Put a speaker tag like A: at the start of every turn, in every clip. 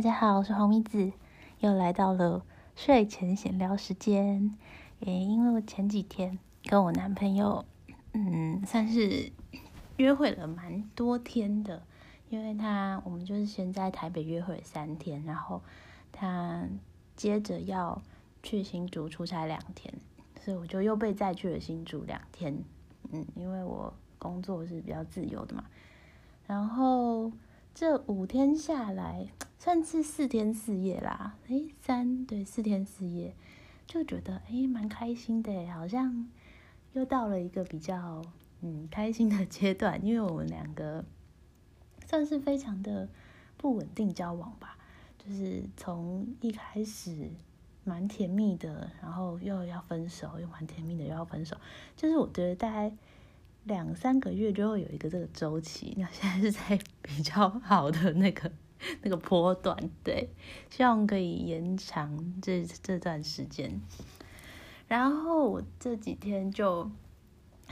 A: 大家好，我是红米子，又来到了睡前闲聊时间。诶，因为我前几天跟我男朋友，嗯，算是约会了蛮多天的，因为他我们就是先在台北约会了三天，然后他接着要去新竹出差两天，所以我就又被载去了新竹两天。嗯，因为我工作是比较自由的嘛，然后。这五天下来，算是四天四夜啦。诶，三对四天四夜，就觉得诶蛮开心的，好像又到了一个比较嗯开心的阶段。因为我们两个算是非常的不稳定交往吧，就是从一开始蛮甜蜜的，然后又要分手，又蛮甜蜜的又要分手，就是我觉得大概。两三个月就会有一个这个周期，那现在是在比较好的那个 那个波段，对，希望可以延长这这段时间。然后我这几天就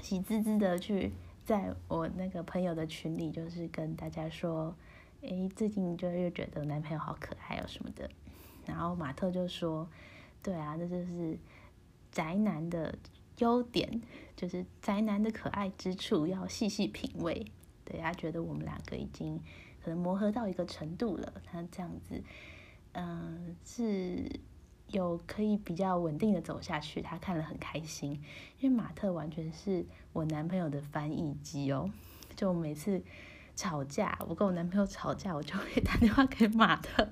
A: 喜滋滋的去在我那个朋友的群里，就是跟大家说，诶，最近就又觉得男朋友好可爱哦什么的。然后马特就说，对啊，这就是宅男的。优点就是宅男的可爱之处，要细细品味。对他觉得我们两个已经可能磨合到一个程度了，他这样子，嗯，是有可以比较稳定的走下去。他看了很开心，因为马特完全是我男朋友的翻译机哦，就每次。吵架，我跟我男朋友吵架，我就会打电话给马特，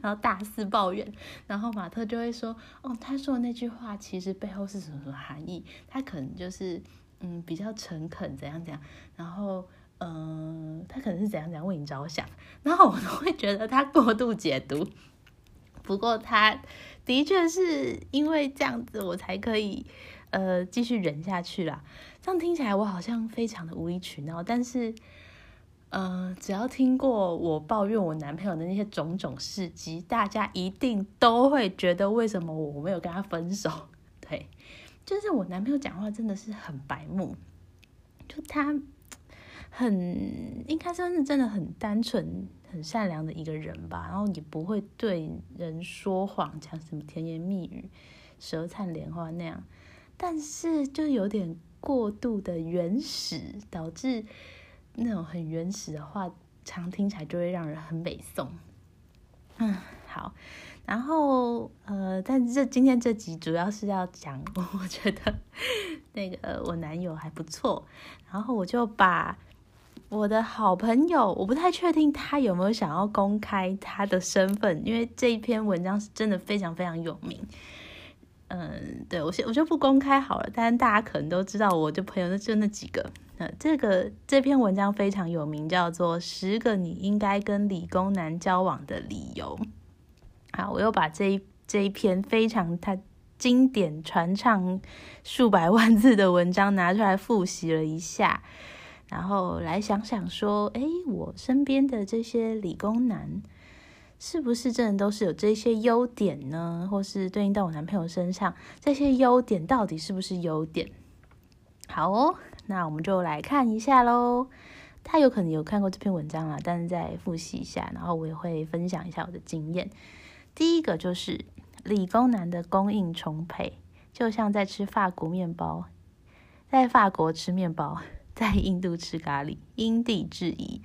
A: 然后大肆抱怨，然后马特就会说：“哦，他说的那句话其实背后是什么什么含义？他可能就是嗯比较诚恳，怎样怎样，然后嗯他可能是怎样怎样为你着想，然后我都会觉得他过度解读。不过他的确是因为这样子，我才可以呃继续忍下去啦。这样听起来我好像非常的无理取闹，但是。嗯，只要听过我抱怨我男朋友的那些种种事迹，大家一定都会觉得为什么我没有跟他分手？对，就是我男朋友讲话真的是很白目，就他很应该算是真的很单纯、很善良的一个人吧，然后也不会对人说谎，讲什么甜言蜜语、舌灿莲花那样，但是就有点过度的原始，导致。那种很原始的话，常听起来就会让人很美颂。嗯，好，然后呃，但这今天这集主要是要讲，我觉得 那个我男友还不错，然后我就把我的好朋友，我不太确定他有没有想要公开他的身份，因为这一篇文章是真的非常非常有名。嗯，对我先我就不公开好了，但是大家可能都知道，我的朋友就那几个。呃，这个这篇文章非常有名，叫做《十个你应该跟理工男交往的理由》。好，我又把这一这一篇非常他经典传唱数百万字的文章拿出来复习了一下，然后来想想说，哎，我身边的这些理工男是不是真的都是有这些优点呢？或是对应到我男朋友身上，这些优点到底是不是优点？好哦。那我们就来看一下喽。他有可能有看过这篇文章啦，但是再复习一下，然后我也会分享一下我的经验。第一个就是理工男的供应充沛，就像在吃法国面包，在法国吃面包，在印度吃咖喱，因地制宜。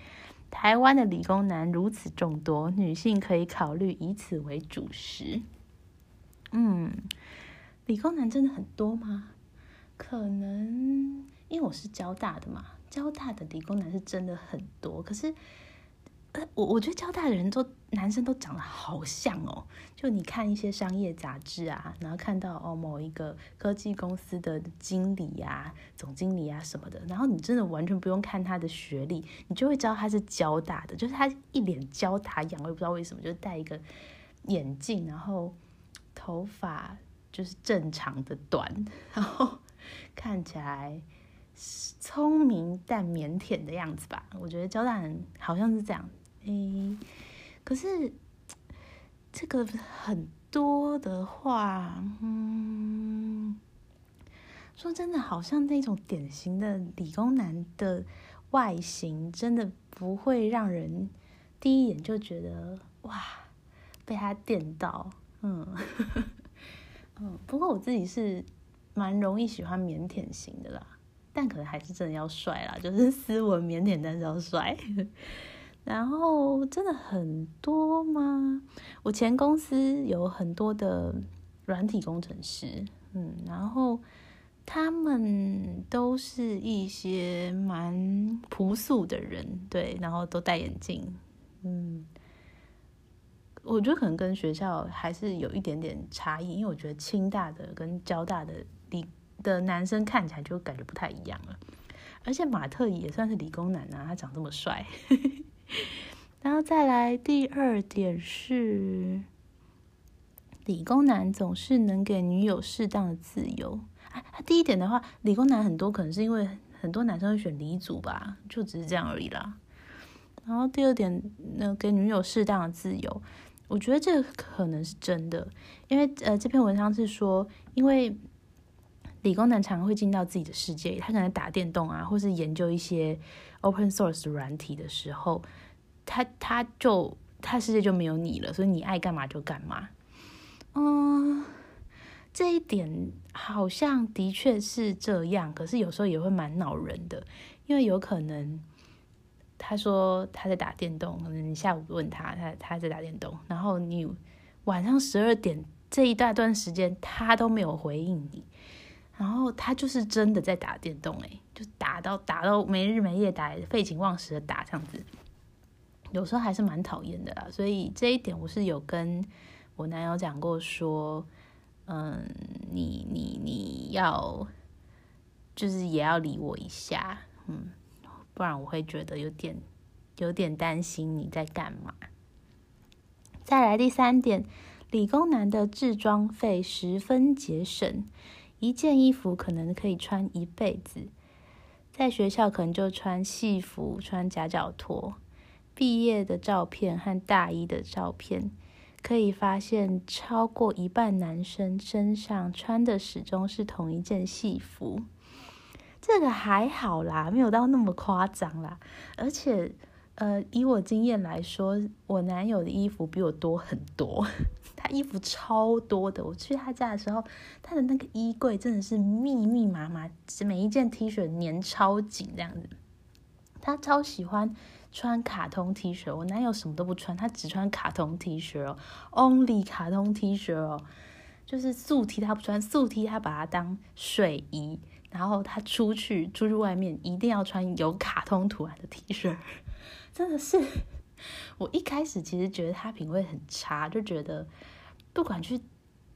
A: 台湾的理工男如此众多，女性可以考虑以此为主食。嗯，理工男真的很多吗？可能。因为我是交大的嘛，交大的理工男是真的很多。可是，我我觉得交大的人都男生都长得好像哦。就你看一些商业杂志啊，然后看到哦某一个科技公司的经理呀、总经理啊什么的，然后你真的完全不用看他的学历，你就会知道他是交大的。就是他一脸交大样，我也不知道为什么，就是戴一个眼镜，然后头发就是正常的短，然后看起来。聪明但腼腆的样子吧，我觉得交大人好像是这样。诶，可是这个很多的话，嗯，说真的，好像那种典型的理工男的外形，真的不会让人第一眼就觉得哇，被他电到，嗯 嗯。不过我自己是蛮容易喜欢腼腆型的啦，但可能还是真的要帅啦，就是斯文腼腆，但是要帅。然后真的很多吗？我前公司有很多的软体工程师，嗯，然后他们都是一些蛮朴素的人，对，然后都戴眼镜，嗯，我觉得可能跟学校还是有一点点差异，因为我觉得清大的跟交大的理的男生看起来就感觉不太一样了，而且马特也算是理工男啊，他长这么帅。然后再来第二点是，理工男总是能给女友适当的自由。啊，第一点的话，理工男很多可能是因为很多男生会选理组吧，就只是这样而已啦。然后第二点，呢给女友适当的自由，我觉得这个可能是真的，因为呃，这篇文章是说，因为理工男常会进到自己的世界，他可能打电动啊，或是研究一些。Open source 软体的时候，他他就他世界就没有你了，所以你爱干嘛就干嘛。嗯，这一点好像的确是这样，可是有时候也会蛮恼人的，因为有可能他说他在打电动，可能你下午问他，他他在打电动，然后你晚上十二点这一大段时间他都没有回应你。然后他就是真的在打电动，诶，就打到打到没日没夜打，废寝忘食的打这样子，有时候还是蛮讨厌的啦。所以这一点我是有跟我男友讲过，说，嗯，你你你要就是也要理我一下，嗯，不然我会觉得有点有点担心你在干嘛。再来第三点，理工男的制装费十分节省。一件衣服可能可以穿一辈子，在学校可能就穿戏服、穿夹脚拖。毕业的照片和大一的照片，可以发现超过一半男生身上穿的始终是同一件戏服。这个还好啦，没有到那么夸张啦，而且。呃，以我经验来说，我男友的衣服比我多很多，他衣服超多的。我去他家的时候，他的那个衣柜真的是密密麻麻，每一件 T 恤粘超紧这样子。他超喜欢穿卡通 T 恤，我男友什么都不穿，他只穿卡通 T 恤哦，Only 卡通 T 恤哦，就是素 T 他不穿，素 T 他把它当睡衣，然后他出去出去外面一定要穿有卡通图案的 T 恤。真的是，我一开始其实觉得他品味很差，就觉得不管去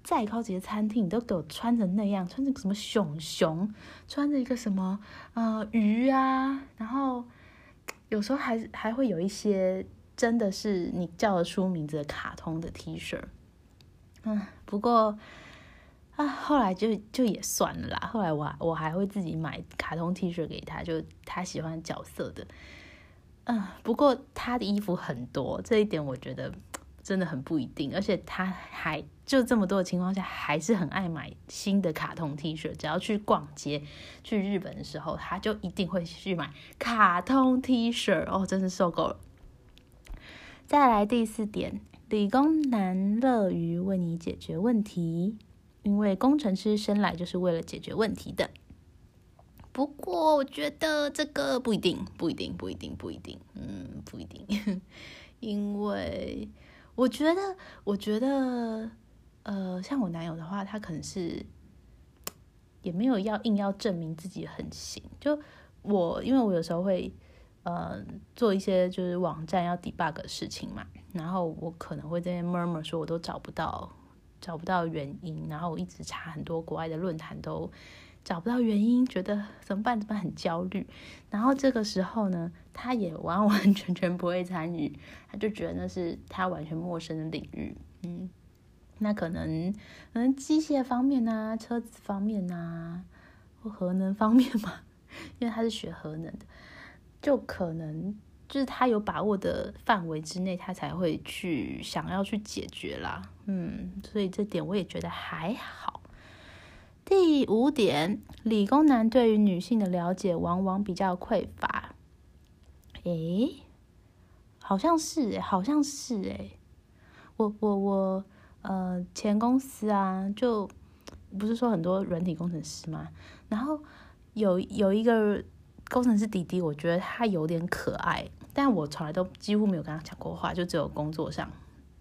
A: 再高级的餐厅，你都给我穿成那样，穿着什么熊熊，穿着一个什么呃鱼啊，然后有时候还还会有一些真的是你叫得出名字的卡通的 T 恤，嗯，不过啊后来就就也算了啦，后来我我还会自己买卡通 T 恤给他，就他喜欢角色的。嗯，不过他的衣服很多，这一点我觉得真的很不一定。而且他还就这么多的情况下，还是很爱买新的卡通 T 恤。只要去逛街，去日本的时候，他就一定会去买卡通 T 恤。哦，真是受够了。再来第四点，理工男乐于为你解决问题，因为工程师生来就是为了解决问题的。不过我觉得这个不一定，不一定，不一定，不一定，嗯，不一定，因为我觉得，我觉得，呃，像我男友的话，他可能是也没有要硬要证明自己很行。就我，因为我有时候会呃做一些就是网站要 debug 的事情嘛，然后我可能会在 murmur 说我都找不到找不到原因，然后我一直查很多国外的论坛都。找不到原因，觉得怎么办？怎么办？很焦虑。然后这个时候呢，他也完完全全不会参与，他就觉得那是他完全陌生的领域。嗯，那可能可能机械方面啊，车子方面啊，或核能方面嘛，因为他是学核能的，就可能就是他有把握的范围之内，他才会去想要去解决啦。嗯，所以这点我也觉得还好。第五点，理工男对于女性的了解往往比较匮乏。诶，好像是诶，好像是诶。我我我呃前公司啊，就不是说很多软体工程师嘛，然后有有一个工程师弟弟，我觉得他有点可爱，但我从来都几乎没有跟他讲过话，就只有工作上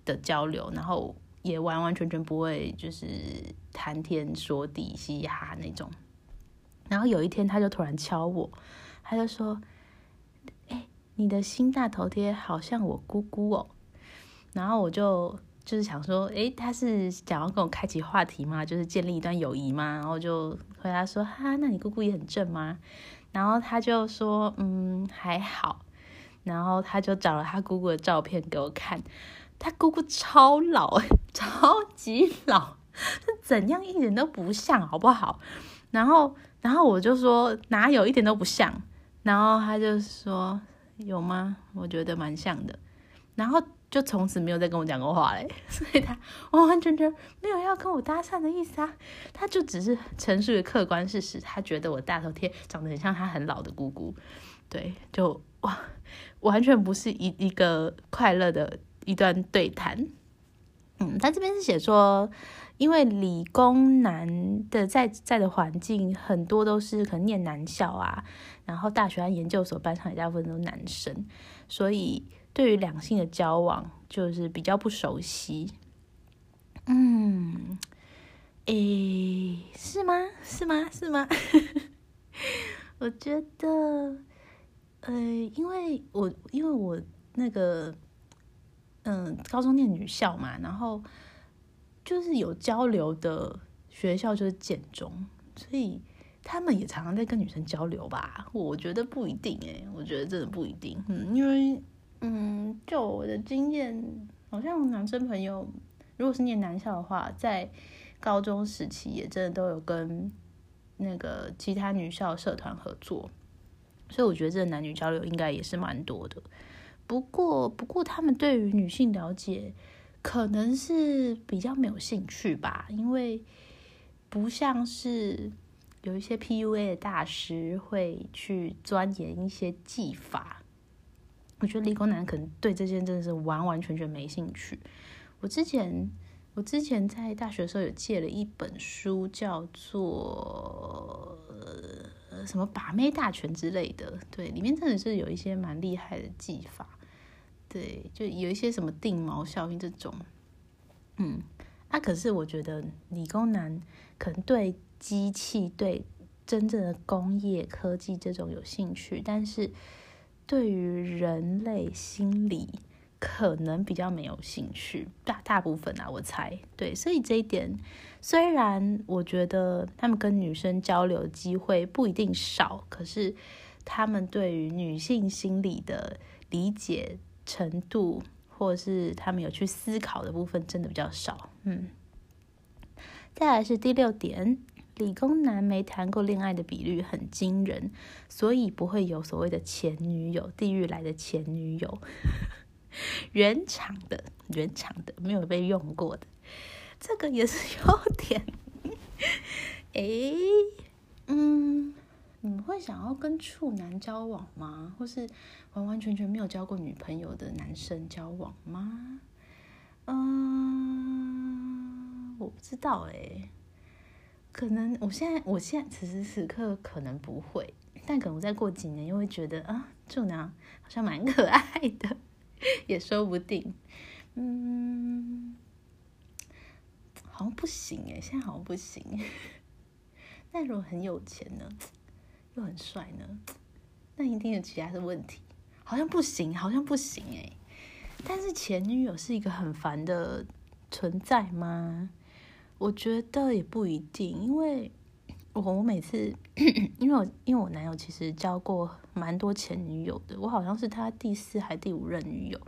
A: 的交流，然后也完完全全不会就是谈天说地、嘻哈那种。然后有一天，他就突然敲我，他就说：“哎，你的新大头贴好像我姑姑哦。”然后我就就是想说：“哎，他是想要跟我开启话题吗？就是建立一段友谊吗？”然后就回答说：“哈，那你姑姑也很正吗？”然后他就说：“嗯，还好。”然后他就找了他姑姑的照片给我看，他姑姑超老，超级老，是怎样一点都不像，好不好？然后。然后我就说哪有一点都不像，然后他就说有吗？我觉得蛮像的，然后就从此没有再跟我讲过话嘞。所以他完完全全没有要跟我搭讪的意思啊，他就只是陈述客观事实，他觉得我大头贴长得很像他很老的姑姑，对，就哇，完全不是一一个快乐的一段对谈。嗯，他这边是写说。因为理工男的在在的环境很多都是可能念男校啊，然后大学和研究所班上也大部分都是男生，所以对于两性的交往就是比较不熟悉。嗯，诶，是吗？是吗？是吗？我觉得，呃，因为我因为我那个嗯，高中念女校嘛，然后。就是有交流的学校就是建中，所以他们也常常在跟女生交流吧？我觉得不一定诶，我觉得真的不一定。嗯，因为嗯，就我的经验，好像男生朋友如果是念男校的话，在高中时期也真的都有跟那个其他女校社团合作，所以我觉得这男女交流应该也是蛮多的。不过，不过他们对于女性了解。可能是比较没有兴趣吧，因为不像是有一些 PUA 的大师会去钻研一些技法。我觉得理工男可能对这件真的是完完全全没兴趣。我之前我之前在大学的时候有借了一本书，叫做什么把妹大全之类的，对，里面真的是有一些蛮厉害的技法。对，就有一些什么定锚效应这种，嗯，啊，可是我觉得理工男可能对机器、对真正的工业科技这种有兴趣，但是对于人类心理可能比较没有兴趣，大大部分啊，我猜，对，所以这一点虽然我觉得他们跟女生交流机会不一定少，可是他们对于女性心理的理解。程度，或者是他们有去思考的部分，真的比较少。嗯，再来是第六点，理工男没谈过恋爱的比率很惊人，所以不会有所谓的前女友，地狱来的前女友，原厂的，原厂的，没有被用过的，这个也是优点。诶，嗯。你们会想要跟处男交往吗？或是完完全全没有交过女朋友的男生交往吗？嗯，我不知道哎，可能我现在我现在此时此刻可能不会，但可能再过几年又会觉得啊，处男好像蛮可爱的，也说不定。嗯，好像不行哎，现在好像不行。但如果很有钱呢？又很帅呢，那一定有其他的问题，好像不行，好像不行哎。但是前女友是一个很烦的存在吗？我觉得也不一定，因为我我每次，因为我因为我男友其实交过蛮多前女友的，我好像是他第四还第五任女友。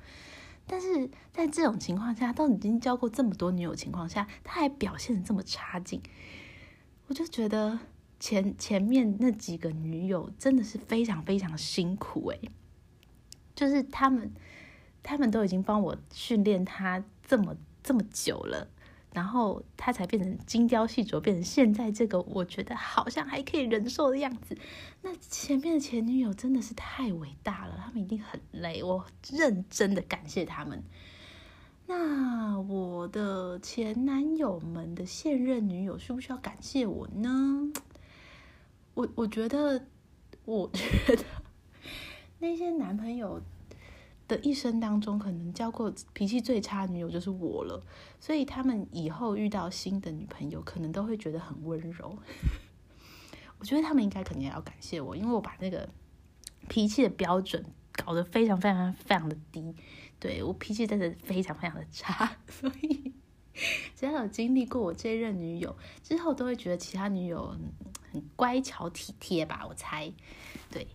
A: 但是在这种情况下，都已经交过这么多女友情况下，他还表现的这么差劲，我就觉得。前前面那几个女友真的是非常非常辛苦诶，就是他们，他们都已经帮我训练他这么这么久了，然后他才变成精雕细琢，变成现在这个我觉得好像还可以忍受的样子。那前面的前女友真的是太伟大了，他们一定很累，我认真的感谢他们。那我的前男友们的现任女友需不需要感谢我呢？我我觉得，我觉得那些男朋友的一生当中，可能交过脾气最差的女友就是我了，所以他们以后遇到新的女朋友，可能都会觉得很温柔。我觉得他们应该肯定要感谢我，因为我把那个脾气的标准搞得非常非常非常的低。对我脾气真的非常非常的差，所以 只要有经历过我这任女友之后，都会觉得其他女友很乖巧体贴吧？我猜，对，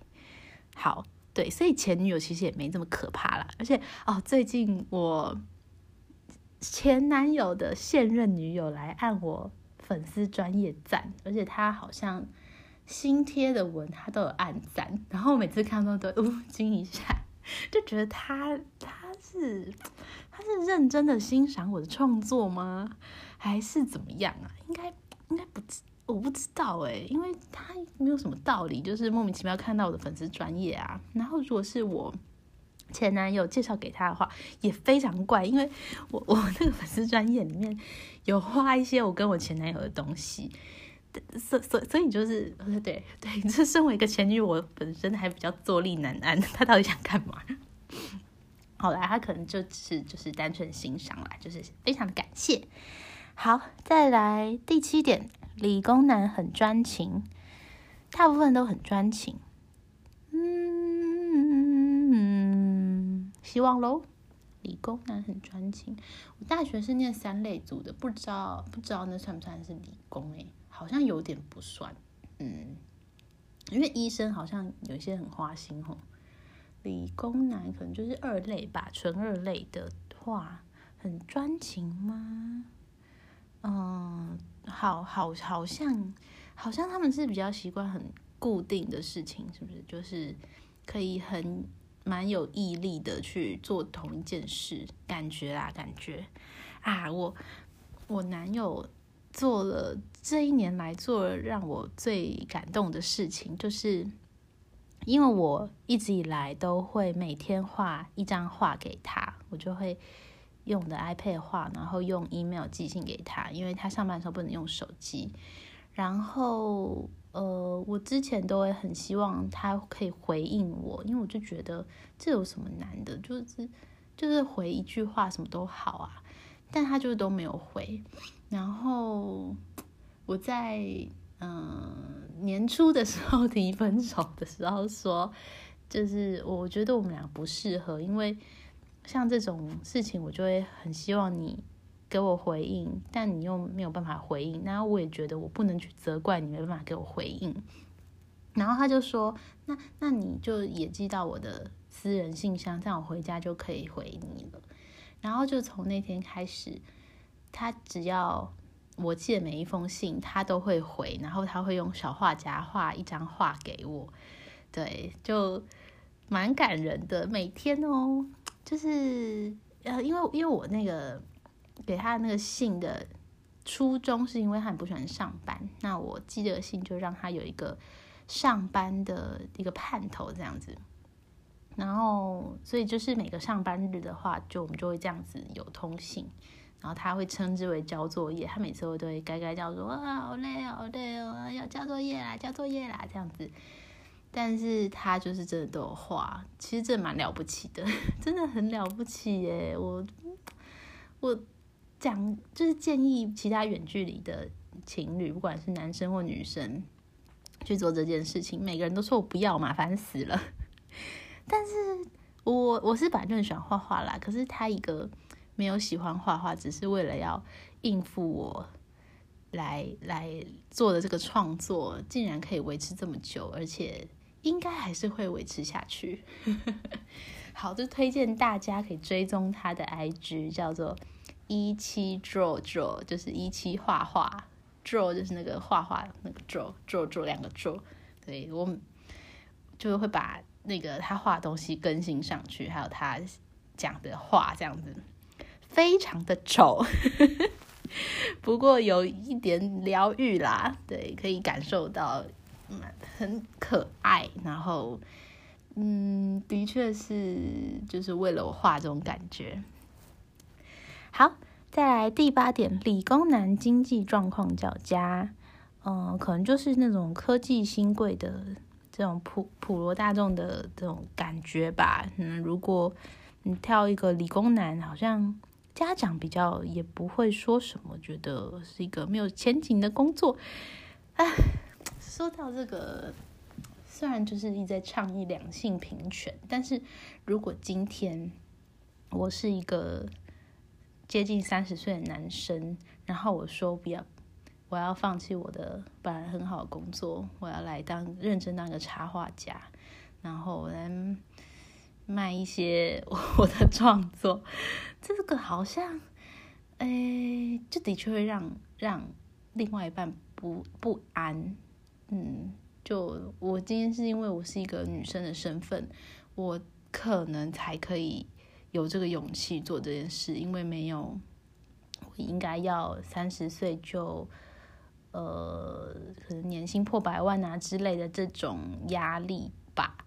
A: 好，对，所以前女友其实也没这么可怕啦。而且哦，最近我前男友的现任女友来按我粉丝专业赞，而且他好像新贴的文他都有按赞，然后每次看到都 呜惊一下，就觉得他他。是，他是认真的欣赏我的创作吗？还是怎么样啊？应该应该不，我不知道哎，因为他没有什么道理，就是莫名其妙看到我的粉丝专业啊。然后如果是我前男友介绍给他的话，也非常怪，因为我我那个粉丝专业里面有画一些我跟我前男友的东西，所所所以就是对对，这身为一个前女友，我本身还比较坐立难安，他到底想干嘛？后来他可能就是就是单纯欣赏啦，就是非常的感谢。好，再来第七点，理工男很专情，大部分都很专情。嗯，希望喽。理工男很专情，我大学是念三类组的，不知道不知道那算不算是理工诶？好像有点不算。嗯，因为医生好像有些很花心吼。理工男可能就是二类吧，纯二类的话，很专情吗？嗯，好好好像好像他们是比较习惯很固定的事情，是不是？就是可以很蛮有毅力的去做同一件事，感觉啦，感觉啊，我我男友做了这一年来做了让我最感动的事情，就是。因为我一直以来都会每天画一张画给他，我就会用的 iPad 画，然后用 email 寄信给他，因为他上班的时候不能用手机。然后，呃，我之前都会很希望他可以回应我，因为我就觉得这有什么难的，就是就是回一句话什么都好啊，但他就是都没有回。然后我在。嗯，年初的时候提分手的时候说，就是我觉得我们俩不适合，因为像这种事情，我就会很希望你给我回应，但你又没有办法回应，那我也觉得我不能去责怪你没办法给我回应。然后他就说，那那你就也寄到我的私人信箱，这样我回家就可以回你了。然后就从那天开始，他只要。我寄的每一封信，他都会回，然后他会用小画家画一张画给我，对，就蛮感人的。每天哦，就是呃，因为因为我那个给他那个信的初衷，是因为他很不喜欢上班，那我寄这个信就让他有一个上班的一个盼头这样子。然后，所以就是每个上班日的话，就我们就会这样子有通信。然后他会称之为交作业，他每次都会该该叫说啊好累好累哦，要交作业啦，交作业啦这样子。但是他就是真的都有画，其实这蛮了不起的，真的很了不起耶！我我讲就是建议其他远距离的情侣，不管是男生或女生去做这件事情，每个人都说我不要，麻烦死了。但是我我是本来就很喜欢画画啦，可是他一个。没有喜欢画画，只是为了要应付我来来做的这个创作，竟然可以维持这么久，而且应该还是会维持下去。好，就推荐大家可以追踪他的 IG，叫做一七 draw draw，就是一七画画，draw 就是那个画画那个 draw draw draw 两个 draw，对我就会把那个他画东西更新上去，还有他讲的话这样子。非常的丑，不过有一点疗愈啦，对，可以感受到，很可爱，然后，嗯，的确是就是为了我画这种感觉。好，再来第八点，理工男经济状况较佳，嗯，可能就是那种科技新贵的这种普普罗大众的这种感觉吧。嗯，如果你挑一个理工男，好像家长比较也不会说什么，觉得是一个没有前景的工作。哎，说到这个。虽然就是一直在倡议两性平权，但是如果今天我是一个接近三十岁的男生，然后我说不要，我要放弃我的本来很好的工作，我要来当认真当个插画家，然后来卖一些 我的创作，这个好像，哎，这的确会让让另外一半不不安，嗯。就我今天是因为我是一个女生的身份，我可能才可以有这个勇气做这件事，因为没有应该要三十岁就呃可能年薪破百万啊之类的这种压力吧。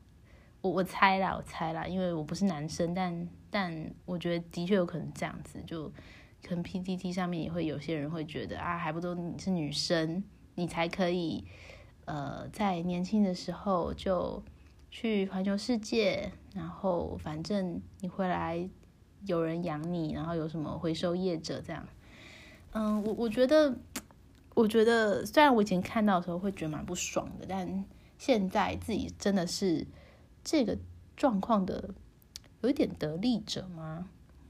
A: 我我猜啦，我猜啦，因为我不是男生，但但我觉得的确有可能这样子，就可能 P D T 上面也会有些人会觉得啊，还不都你是女生，你才可以。呃，在年轻的时候就去环球世界，然后反正你回来有人养你，然后有什么回收业者这样。嗯，我我觉得，我觉得虽然我以前看到的时候会觉得蛮不爽的，但现在自己真的是这个状况的有一点得利者吗？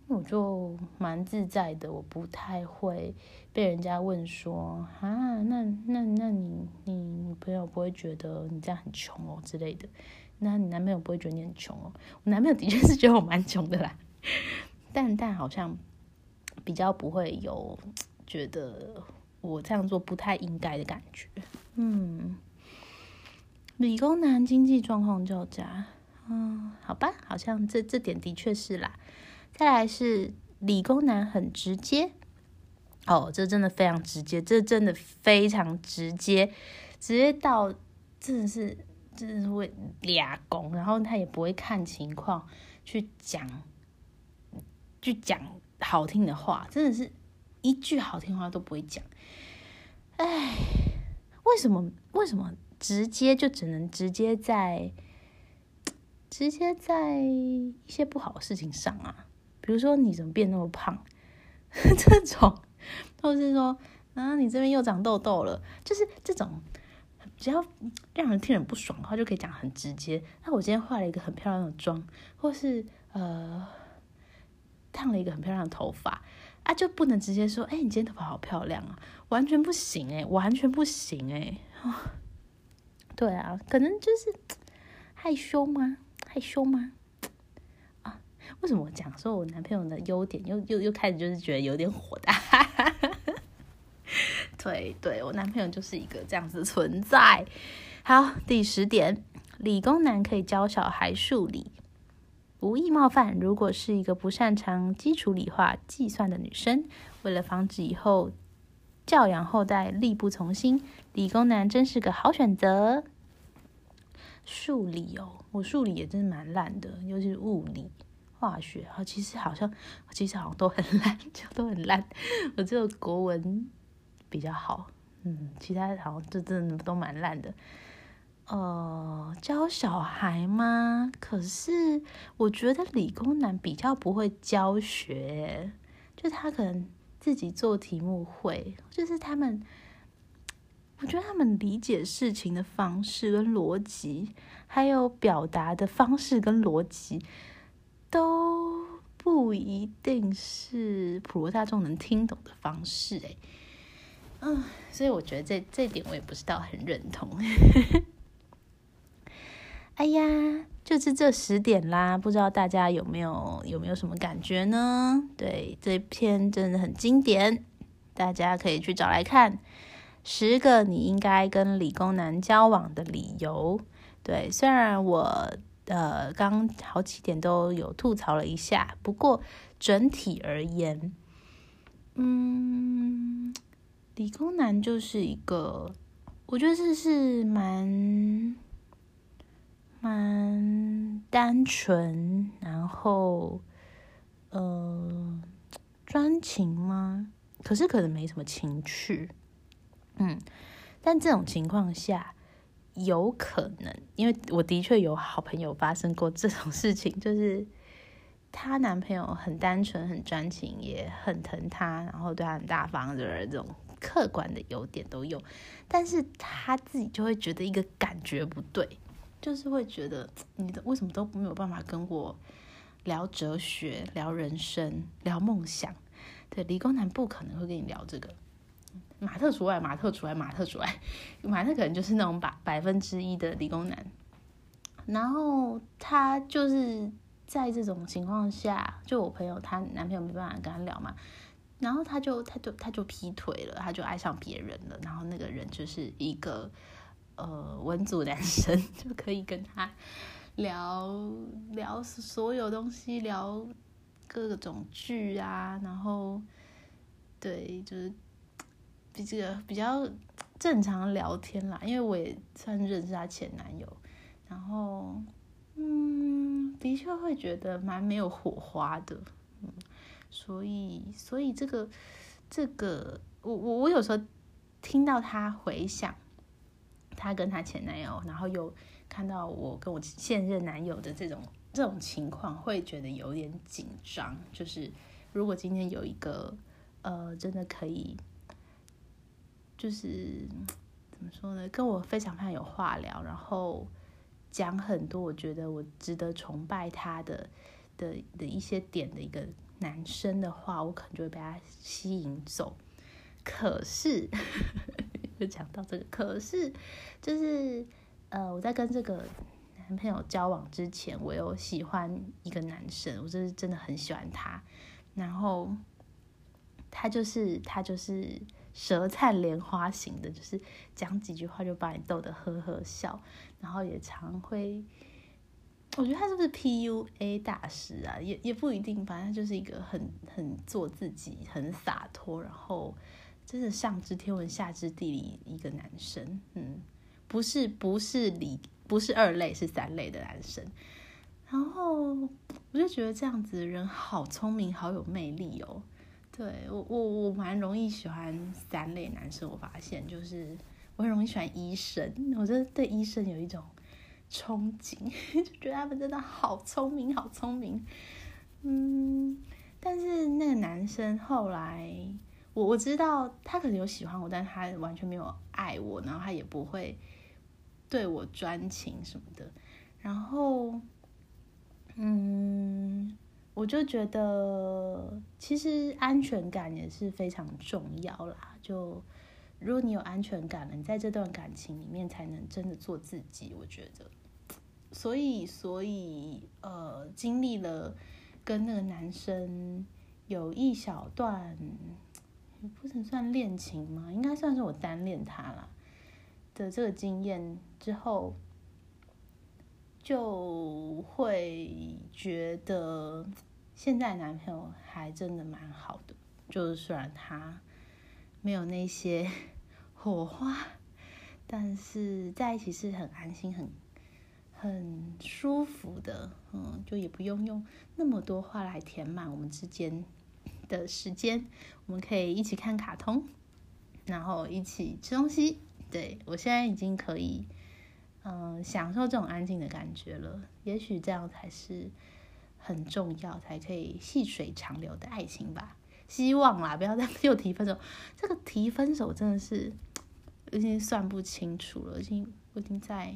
A: 我就蛮自在的，我不太会被人家问说啊，那那那你你女朋友不会觉得你这样很穷哦之类的？那你男朋友不会觉得你很穷哦？我男朋友的确是觉得我蛮穷的啦，但但好像比较不会有觉得我这样做不太应该的感觉。嗯，理工男经济状况较佳，嗯，好吧，好像这这点的确是啦。再来是理工男很直接哦，这真的非常直接，这真的非常直接，直接到真的是真的是会俩工，然后他也不会看情况去讲，去讲好听的话，真的是一句好听话都不会讲。哎，为什么为什么直接就只能直接在直接在一些不好的事情上啊？比如说你怎么变那么胖，这种，或是说啊你这边又长痘痘了，就是这种，只要让人听人不爽的话，就可以讲很直接。那我今天化了一个很漂亮的妆，或是呃烫了一个很漂亮的头发啊，就不能直接说，哎，你今天头发好漂亮啊，完全不行哎，完全不行哎，对啊，可能就是 害羞吗？害羞吗？为什么我讲说我男朋友的优点，又又又开始就是觉得有点火大？对，对我男朋友就是一个这样子存在。好，第十点，理工男可以教小孩数理，无意冒犯。如果是一个不擅长基础理化计算的女生，为了防止以后教养后代力不从心，理工男真是个好选择。数理哦，我数理也真的蛮烂的，尤其是物理。化学啊，其实好像其实好像都很 烂，就都很烂。我只有国文比较好，嗯，其他好像就真的都蛮烂的。呃，教小孩吗？可是我觉得理工男比较不会教学，就他可能自己做题目会，就是他们，我觉得他们理解事情的方式跟逻辑，还有表达的方式跟逻辑。都不一定是普罗大众能听懂的方式，哎，嗯，所以我觉得这这点我也不是道很认同。哎呀，就是这十点啦，不知道大家有没有有没有什么感觉呢？对，这篇真的很经典，大家可以去找来看。十个你应该跟理工男交往的理由。对，虽然我。呃，刚好几点都有吐槽了一下，不过整体而言，嗯，理工男就是一个，我觉得这是蛮蛮单纯，然后呃，专情吗？可是可能没什么情趣，嗯，但这种情况下有可能，因为我的确有好朋友发生过这种事情，就是她男朋友很单纯、很专情，也很疼她，然后对她很大方的这种客观的优点都有，但是她自己就会觉得一个感觉不对，就是会觉得你的为什么都没有办法跟我聊哲学、聊人生、聊梦想。对，理工男不可能会跟你聊这个，马特除外，马特除外，马特除外，马特可能就是那种百百分之一的理工男。然后他就是在这种情况下，就我朋友她男朋友没办法跟他聊嘛，然后他就他就他就劈腿了，他就爱上别人了。然后那个人就是一个呃文组男生，就可以跟他聊聊所有东西，聊。各种剧啊，然后对，就是这个比较正常聊天啦。因为我也算认识他前男友，然后嗯，的确会觉得蛮没有火花的，嗯，所以所以这个这个，我我我有时候听到他回想他跟他前男友，然后又看到我跟我现任男友的这种。这种情况会觉得有点紧张，就是如果今天有一个呃，真的可以，就是怎么说呢，跟我非常非常有话聊，然后讲很多我觉得我值得崇拜他的的的一些点的一个男生的话，我可能就会被他吸引走。可是，就讲到这个，可是就是呃，我在跟这个。男朋友交往之前，我有喜欢一个男生，我就是真的很喜欢他。然后他就是他就是舌灿莲花型的，就是讲几句话就把你逗得呵呵笑。然后也常会，我觉得他是不是 PUA 大师啊？也也不一定，反正就是一个很很做自己、很洒脱，然后真的上知天文下知地理一个男生。嗯，不是不是理。不是二类，是三类的男生。然后我就觉得这样子的人好聪明，好有魅力哦。对我，我我蛮容易喜欢三类男生。我发现就是我很容易喜欢医生，我真的对医生有一种憧憬，就觉得他们真的好聪明，好聪明。嗯，但是那个男生后来，我我知道他可能有喜欢我，但他完全没有爱我，然后他也不会。对我专情什么的，然后，嗯，我就觉得其实安全感也是非常重要啦。就如果你有安全感了，你在这段感情里面才能真的做自己。我觉得，所以，所以，呃，经历了跟那个男生有一小段，也不能算恋情吗？应该算是我单恋他了。的这个经验之后，就会觉得现在男朋友还真的蛮好的。就是虽然他没有那些 火花，但是在一起是很安心、很很舒服的。嗯，就也不用用那么多话来填满我们之间的时间。我们可以一起看卡通，然后一起吃东西。对我现在已经可以，嗯，享受这种安静的感觉了。也许这样才是很重要，才可以细水长流的爱情吧。希望啦，不要再 又提分手。这个提分手真的是已经算不清楚了。已经我已经在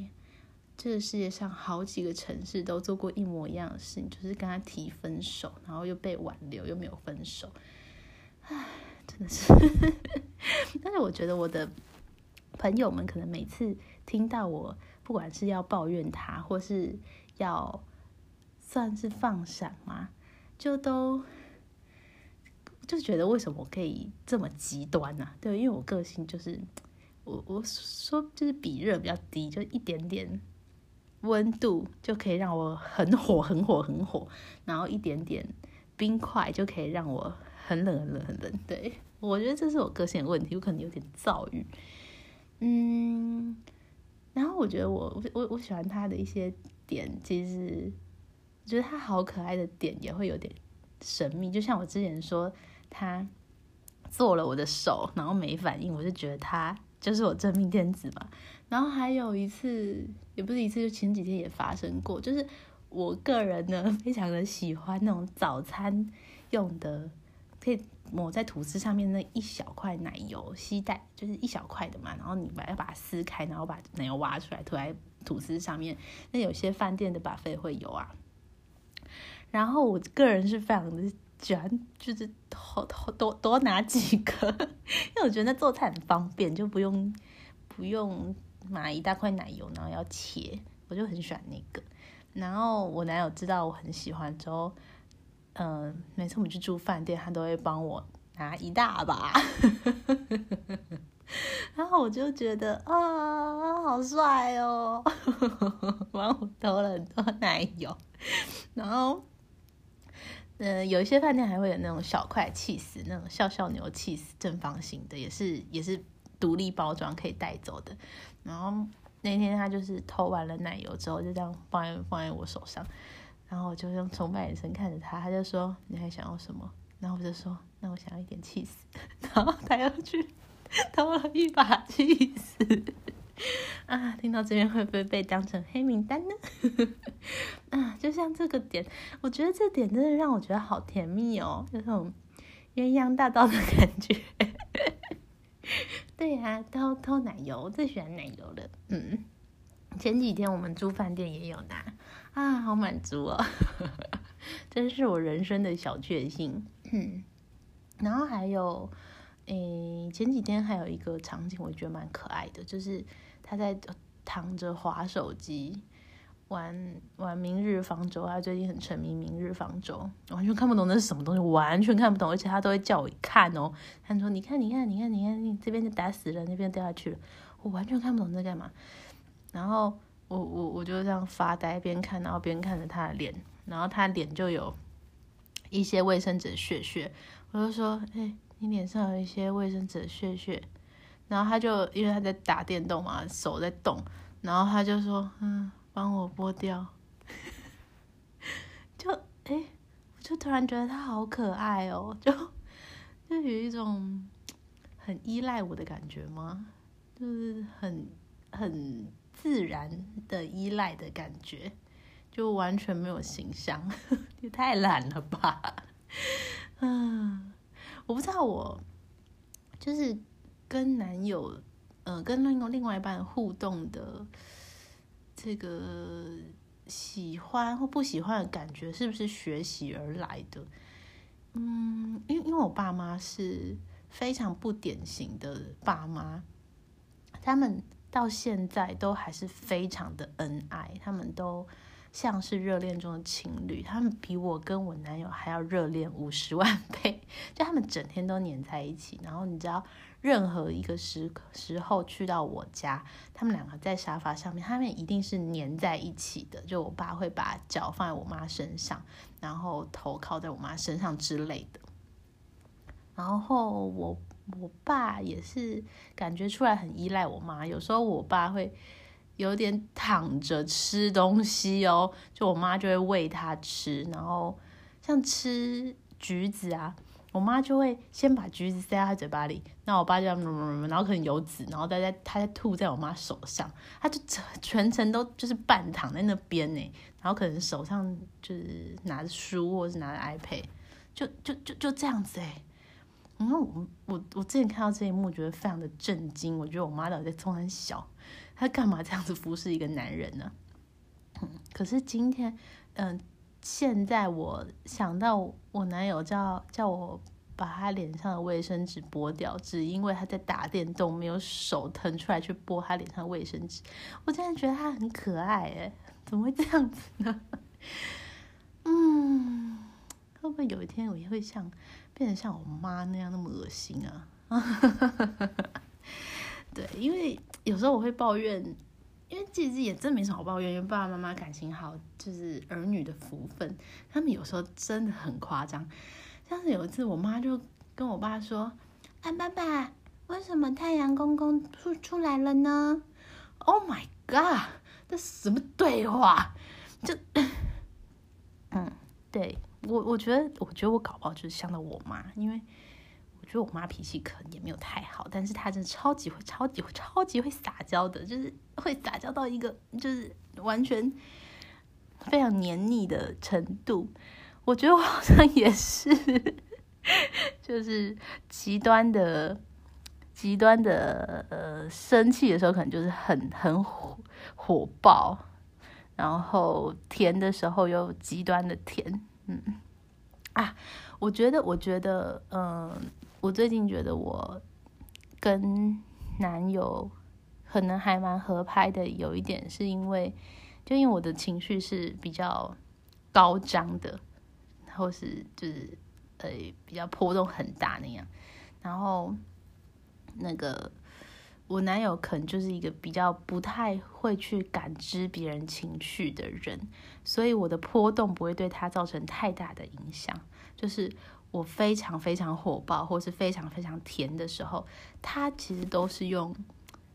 A: 这个世界上好几个城市都做过一模一样的事情，就是跟他提分手，然后又被挽留，又没有分手。唉，真的是。但是我觉得我的。朋友们可能每次听到我，不管是要抱怨他，或是要算是放闪嘛，就都就觉得为什么我可以这么极端呢？对，因为我个性就是我我说就是比热比较低，就一点点温度就可以让我很火很火很火，然后一点点冰块就可以让我很冷很冷很冷。对我觉得这是我个性的问题，我可能有点躁郁。嗯，然后我觉得我我我喜欢他的一些点，其实我觉得他好可爱的点也会有点神秘。就像我之前说，他做了我的手，然后没反应，我就觉得他就是我真命天子嘛。然后还有一次，也不是一次，就前几天也发生过，就是我个人呢 非常的喜欢那种早餐用的，可以抹在吐司上面那一小块奶油吸带，就是一小块的嘛。然后你把要把它撕开，然后把奶油挖出来涂在吐司上面。那有些饭店的把费会有啊。然后我个人是非常的喜欢，就是多多多多拿几个，因为我觉得那做菜很方便，就不用不用。买一大块奶油，然后要切，我就很喜欢那个。然后我男友知道我很喜欢之后，嗯，每次我们去住饭店，他都会帮我拿一大把。然后我就觉得啊，好帅哦，帮我偷了很多奶油。然后，嗯，有一些饭店还会有那种小块气死，那种笑笑牛气死正方形的，也是也是。独立包装可以带走的，然后那天他就是偷完了奶油之后，就这样放在放在我手上，然后我就用崇拜眼神看着他，他就说你还想要什么？然后我就说那我想要一点气死，然后他又去偷了一把气死，啊，听到这边会不会被当成黑名单呢？啊，就像这个点，我觉得这点真的让我觉得好甜蜜哦，有种鸳鸯大道的感觉。对呀，偷偷奶油，最喜欢奶油了。嗯，前几天我们住饭店也有拿，啊，好满足哦，真是我人生的小确幸。嗯，然后还有，诶，前几天还有一个场景，我觉得蛮可爱的，就是他在躺着划手机。玩玩明日方舟，他最近很沉迷明日方舟，完全看不懂那是什么东西，完全看不懂，而且他都会叫我看哦。他说：“你看，你看，你看，你看，你这边就打死了，那边掉下去了。”我完全看不懂在干嘛。然后我我我就这样发呆，边看，然后边看着他的脸，然后他脸就有一些卫生纸屑屑，我就说：“哎，你脸上有一些卫生纸屑屑。”然后他就因为他在打电动嘛，手在动，然后他就说：“嗯。”帮我剥掉，就哎，我就突然觉得他好可爱哦，就就有一种很依赖我的感觉吗？就是很很自然的依赖的感觉，就完全没有形象，也太懒了吧？嗯，我不知道我就是跟男友，呃，跟另另外一半互动的。这个喜欢或不喜欢的感觉是不是学习而来的？嗯，因为因为我爸妈是非常不典型的爸妈，他们到现在都还是非常的恩爱，他们都像是热恋中的情侣，他们比我跟我男友还要热恋五十万倍，就他们整天都黏在一起，然后你知道。任何一个时时候去到我家，他们两个在沙发上面，他们一定是黏在一起的。就我爸会把脚放在我妈身上，然后头靠在我妈身上之类的。然后我我爸也是感觉出来很依赖我妈，有时候我爸会有点躺着吃东西哦，就我妈就会喂他吃，然后像吃橘子啊。我妈就会先把橘子塞在他嘴巴里，那我爸就然后可能有籽，然后再在他在吐在我妈手上，他就全程都就是半躺在那边呢，然后可能手上就是拿着书或者是拿着 iPad，就就就就这样子哎，然后我我我之前看到这一幕，觉得非常的震惊，我觉得我妈到底在冲很小，她干嘛这样子服侍一个男人呢？嗯，可是今天，嗯。现在我想到我男友叫叫我把他脸上的卫生纸剥掉，只因为他在打电动，没有手腾出来去剥他脸上的卫生纸。我真的觉得他很可爱哎，怎么会这样子呢？嗯，会不会有一天我也会像变成像我妈那样那么恶心啊？对，因为有时候我会抱怨。因为其实也真没什么好抱怨，因为爸爸妈妈感情好，就是儿女的福分。他们有时候真的很夸张，像是有一次，我妈就跟我爸说：“哎，爸爸，为什么太阳公公出出来了呢？”Oh my god，这什么对话？就，嗯，对，我我觉得，我觉得我搞不好就是像到我妈，因为觉得我妈脾气可能也没有太好，但是她真的超级会、超级会、超级会撒娇的，就是会撒娇到一个就是完全非常黏腻的程度。我觉得我好像也是，就是极端的、极端的呃生气的时候，可能就是很很火火爆，然后甜的时候又极端的甜。嗯啊，我觉得，我觉得，嗯，我最近觉得我跟男友可能还蛮合拍的，有一点是因为，就因为我的情绪是比较高涨的。或是就是呃比较波动很大那样，然后那个我男友可能就是一个比较不太会去感知别人情绪的人，所以我的波动不会对他造成太大的影响。就是我非常非常火爆或是非常非常甜的时候，他其实都是用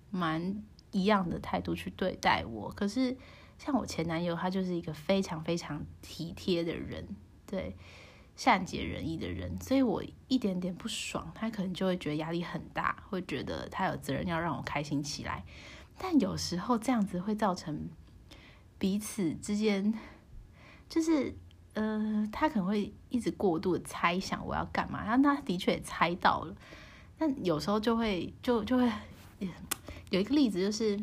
A: 蛮一样的态度去对待我。可是像我前男友，他就是一个非常非常体贴的人。对，善解人意的人，所以我一点点不爽，他可能就会觉得压力很大，会觉得他有责任要让我开心起来。但有时候这样子会造成彼此之间，就是呃，他可能会一直过度的猜想我要干嘛，然后他的确也猜到了。但有时候就会就就会有一个例子就是。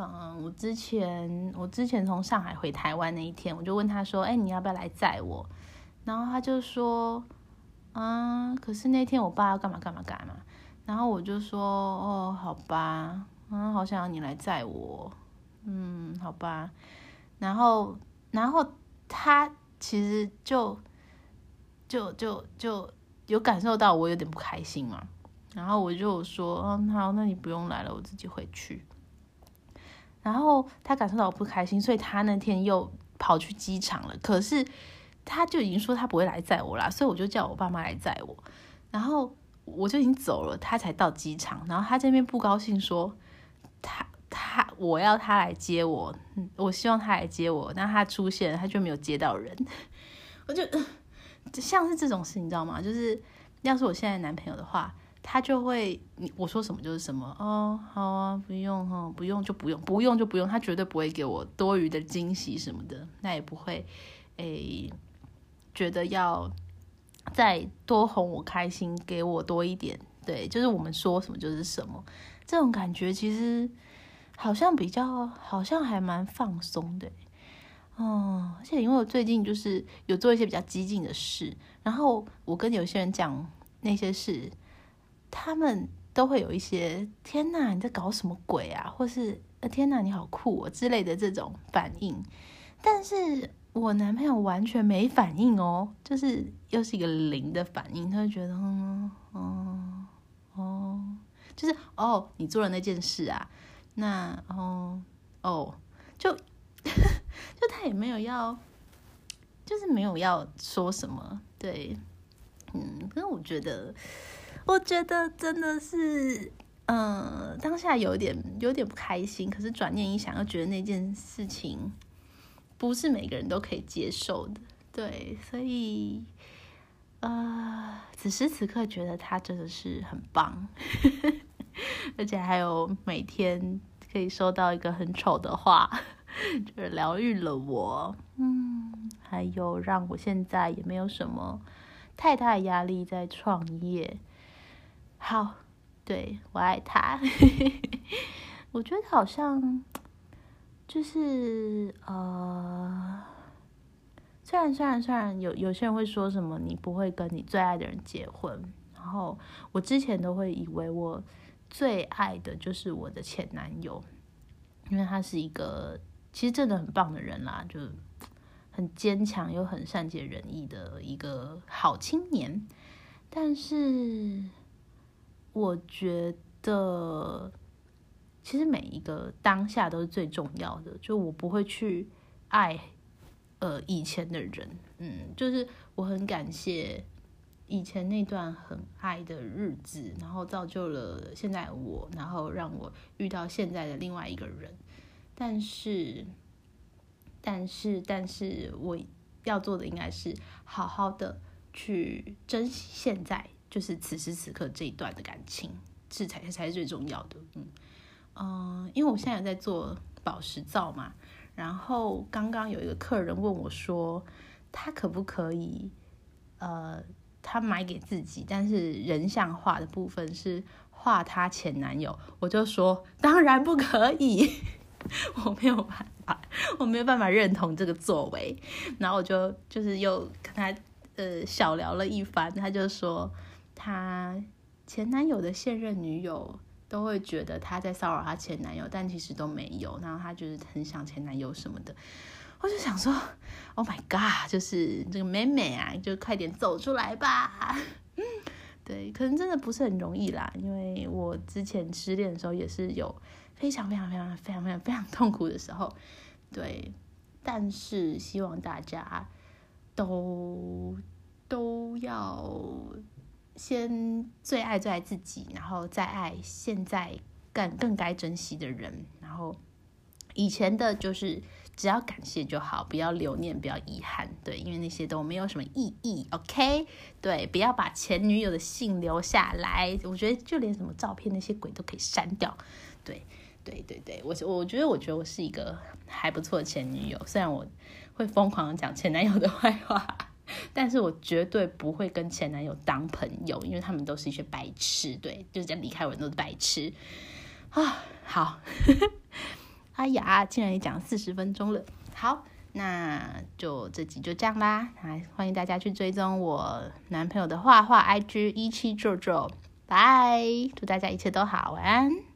A: 嗯，我之前我之前从上海回台湾那一天，我就问他说：“哎，你要不要来载我？”然后他就说：“啊，可是那天我爸要干嘛干嘛干嘛。”然后我就说：“哦，好吧，嗯，好想要你来载我，嗯，好吧。”然后然后他其实就就就就有感受到我有点不开心嘛。然后我就说：“嗯，好，那你不用来了，我自己回去。”然后他感受到我不开心，所以他那天又跑去机场了。可是他就已经说他不会来载我啦，所以我就叫我爸妈来载我。然后我就已经走了，他才到机场。然后他这边不高兴，说他他我要他来接我，我希望他来接我。那他出现，他就没有接到人。我就像是这种事，你知道吗？就是要是我现在男朋友的话。他就会，你我说什么就是什么哦，好啊，不用哈，不用就不用，不用就不用，他绝对不会给我多余的惊喜什么的，那也不会，诶，觉得要再多哄我开心，给我多一点，对，就是我们说什么就是什么，这种感觉其实好像比较，好像还蛮放松的，哦，而且因为我最近就是有做一些比较激进的事，然后我跟有些人讲那些事。他们都会有一些“天哪，你在搞什么鬼啊”或是“呃，天哪，你好酷哦”之类的这种反应，但是我男朋友完全没反应哦，就是又是一个零的反应，他就觉得，嗯，哦，哦，就是哦，你做了那件事啊，那哦，哦，就 就他也没有要，就是没有要说什么，对，嗯，可是我觉得。我觉得真的是，嗯，当下有点有点不开心，可是转念一想，又觉得那件事情不是每个人都可以接受的，对，所以，呃，此时此刻觉得他真的是很棒，而且还有每天可以收到一个很丑的话，就是疗愈了我，嗯，还有让我现在也没有什么太大的压力在创业。好，对我爱他。我觉得好像就是呃，虽然虽然虽然有有些人会说什么你不会跟你最爱的人结婚，然后我之前都会以为我最爱的就是我的前男友，因为他是一个其实真的很棒的人啦，就很坚强又很善解人意的一个好青年，但是。我觉得，其实每一个当下都是最重要的。就我不会去爱，呃，以前的人，嗯，就是我很感谢以前那段很爱的日子，然后造就了现在我，然后让我遇到现在的另外一个人。但是，但是，但是我要做的应该是好好的去珍惜现在，就是此时此刻这一段的感情，是才才是最重要的。嗯嗯，因为我现在有在做宝石皂嘛，然后刚刚有一个客人问我说，他可不可以呃，他买给自己，但是人像画的部分是画他前男友，我就说当然不可以，我没有办法，我没有办法认同这个作为，然后我就就是又跟他呃小聊了一番，他就说他前男友的现任女友都会觉得他在骚扰他前男友，但其实都没有，然后他就是很想前男友什么的。我就想说，Oh my God，就是这个妹妹啊，就快点走出来吧。对，可能真的不是很容易啦，因为我之前失恋的时候也是有非常非常非常非常非常非常痛苦的时候。对，但是希望大家都都要先最爱最爱自己，然后再爱现在更更该珍惜的人，然后以前的就是。只要感谢就好，不要留念，不要遗憾，对，因为那些都没有什么意义。OK，对，不要把前女友的信留下来。我觉得就连什么照片那些鬼都可以删掉。对，对，对，对，我我觉得我觉得我是一个还不错的前女友，虽然我会疯狂的讲前男友的坏话，但是我绝对不会跟前男友当朋友，因为他们都是一些白痴。对，就是讲离开我都是白痴啊。好。哎呀，竟然也讲四十分钟了。好，那就这集就这样啦。来，欢迎大家去追踪我男朋友的画画 IG 一七皱皱。拜，祝大家一切都好，晚安。